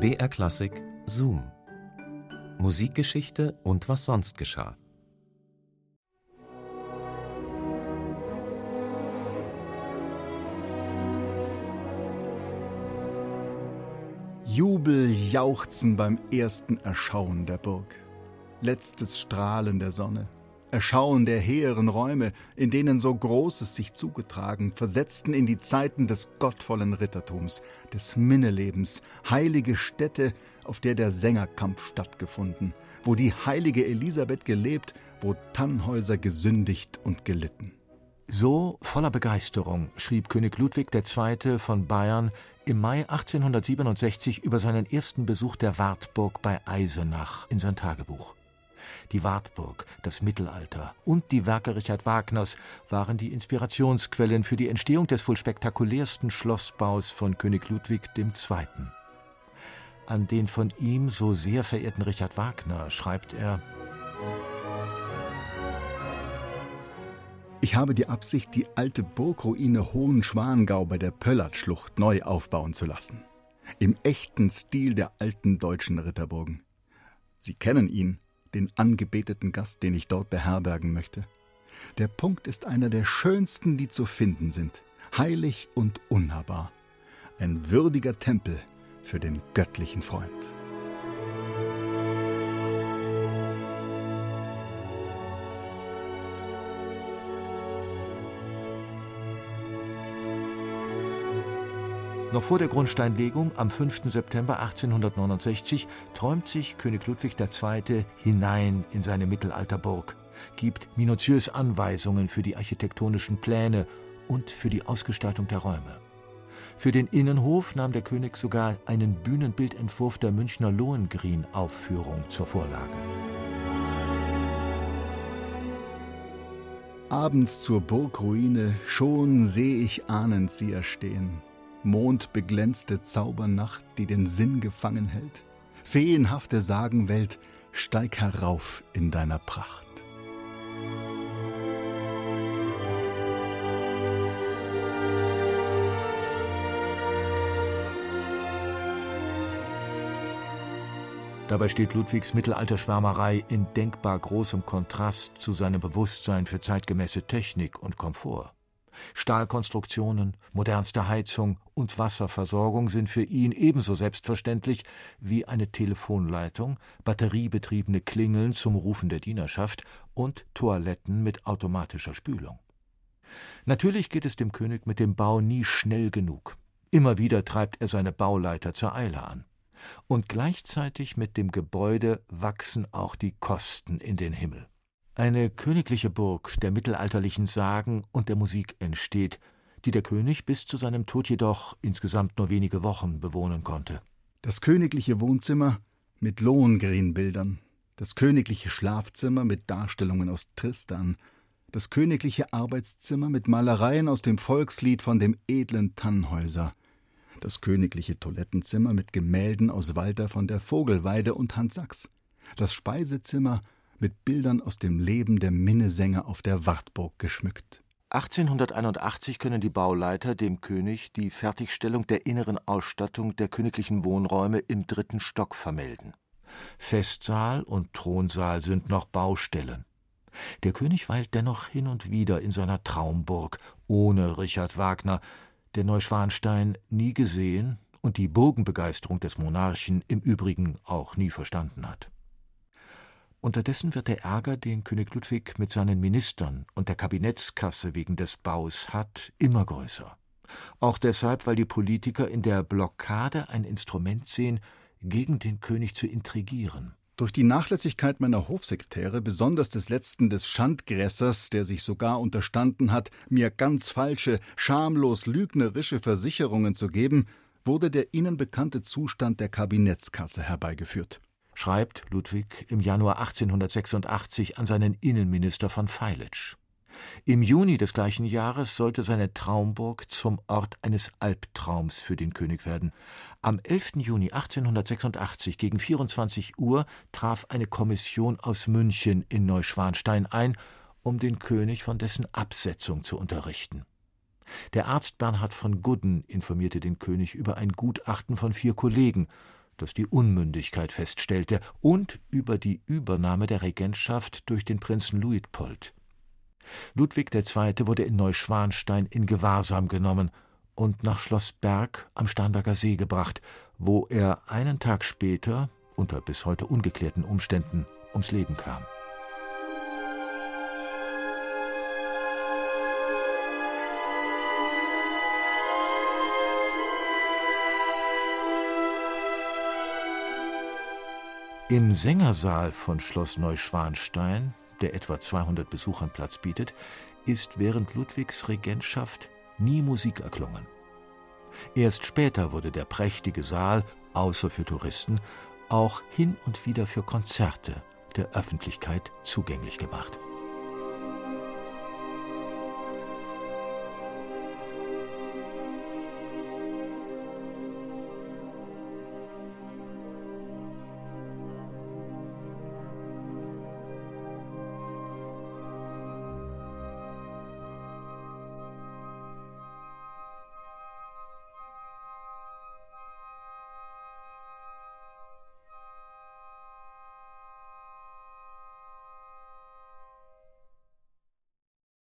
BR Klassik Zoom. Musikgeschichte und was sonst geschah. Jubel, Jauchzen beim ersten Erschauen der Burg. Letztes Strahlen der Sonne. Erschauen der hehren Räume, in denen so Großes sich zugetragen, versetzten in die Zeiten des gottvollen Rittertums, des Minnelebens, heilige Stätte, auf der der Sängerkampf stattgefunden, wo die heilige Elisabeth gelebt, wo Tannhäuser gesündigt und gelitten. So voller Begeisterung schrieb König Ludwig II. von Bayern im Mai 1867 über seinen ersten Besuch der Wartburg bei Eisenach in sein Tagebuch. Die Wartburg, das Mittelalter und die Werke Richard Wagners waren die Inspirationsquellen für die Entstehung des wohl spektakulärsten Schlossbaus von König Ludwig II. An den von ihm so sehr verehrten Richard Wagner schreibt er Ich habe die Absicht, die alte Burgruine Hohenschwangau bei der Pöllertschlucht neu aufbauen zu lassen. Im echten Stil der alten deutschen Ritterburgen. Sie kennen ihn, den angebeteten Gast, den ich dort beherbergen möchte. Der Punkt ist einer der schönsten, die zu finden sind, heilig und unnahbar. Ein würdiger Tempel für den göttlichen Freund. Noch vor der Grundsteinlegung am 5. September 1869 träumt sich König Ludwig II. hinein in seine Mittelalterburg, gibt minutiös Anweisungen für die architektonischen Pläne und für die Ausgestaltung der Räume. Für den Innenhof nahm der König sogar einen Bühnenbildentwurf der Münchner Lohengrin-Aufführung zur Vorlage. Abends zur Burgruine, schon seh ich ahnend sie erstehen mondbeglänzte Zaubernacht, die den Sinn gefangen hält. Feenhafte Sagenwelt, steig herauf in deiner Pracht. Dabei steht Ludwigs Mittelalterschwärmerei in denkbar großem Kontrast zu seinem Bewusstsein für zeitgemäße Technik und Komfort. Stahlkonstruktionen, modernste Heizung und Wasserversorgung sind für ihn ebenso selbstverständlich wie eine Telefonleitung, batteriebetriebene Klingeln zum Rufen der Dienerschaft und Toiletten mit automatischer Spülung. Natürlich geht es dem König mit dem Bau nie schnell genug. Immer wieder treibt er seine Bauleiter zur Eile an. Und gleichzeitig mit dem Gebäude wachsen auch die Kosten in den Himmel. Eine königliche Burg der mittelalterlichen Sagen und der Musik entsteht, die der König bis zu seinem Tod jedoch insgesamt nur wenige Wochen bewohnen konnte. Das königliche Wohnzimmer mit Lohengrinbildern, das königliche Schlafzimmer mit Darstellungen aus Tristan, das königliche Arbeitszimmer mit Malereien aus dem Volkslied von dem edlen Tannhäuser, das königliche Toilettenzimmer mit Gemälden aus Walter von der Vogelweide und Hans Sachs, das Speisezimmer mit Bildern aus dem Leben der Minnesänger auf der Wartburg geschmückt. 1881 können die Bauleiter dem König die Fertigstellung der inneren Ausstattung der königlichen Wohnräume im dritten Stock vermelden. Festsaal und Thronsaal sind noch Baustellen. Der König weilt dennoch hin und wieder in seiner Traumburg, ohne Richard Wagner, der Neuschwanstein nie gesehen und die Burgenbegeisterung des Monarchen im Übrigen auch nie verstanden hat. Unterdessen wird der Ärger, den König Ludwig mit seinen Ministern und der Kabinettskasse wegen des Baus hat, immer größer. Auch deshalb, weil die Politiker in der Blockade ein Instrument sehen, gegen den König zu intrigieren. Durch die Nachlässigkeit meiner Hofsekretäre, besonders des letzten des Schandgrässers, der sich sogar unterstanden hat, mir ganz falsche, schamlos lügnerische Versicherungen zu geben, wurde der Ihnen bekannte Zustand der Kabinettskasse herbeigeführt schreibt Ludwig im Januar 1886 an seinen Innenminister von Feilitsch. Im Juni des gleichen Jahres sollte seine Traumburg zum Ort eines Albtraums für den König werden. Am 11. Juni 1886 gegen 24 Uhr traf eine Kommission aus München in Neuschwanstein ein, um den König von dessen Absetzung zu unterrichten. Der Arzt Bernhard von Gudden informierte den König über ein Gutachten von vier Kollegen, das die Unmündigkeit feststellte, und über die Übernahme der Regentschaft durch den Prinzen Luitpold. Ludwig II. wurde in Neuschwanstein in Gewahrsam genommen und nach Schloss Berg am Starnberger See gebracht, wo er einen Tag später, unter bis heute ungeklärten Umständen, ums Leben kam. Im Sängersaal von Schloss Neuschwanstein, der etwa 200 Besuchern Platz bietet, ist während Ludwigs Regentschaft nie Musik erklungen. Erst später wurde der prächtige Saal, außer für Touristen, auch hin und wieder für Konzerte der Öffentlichkeit zugänglich gemacht.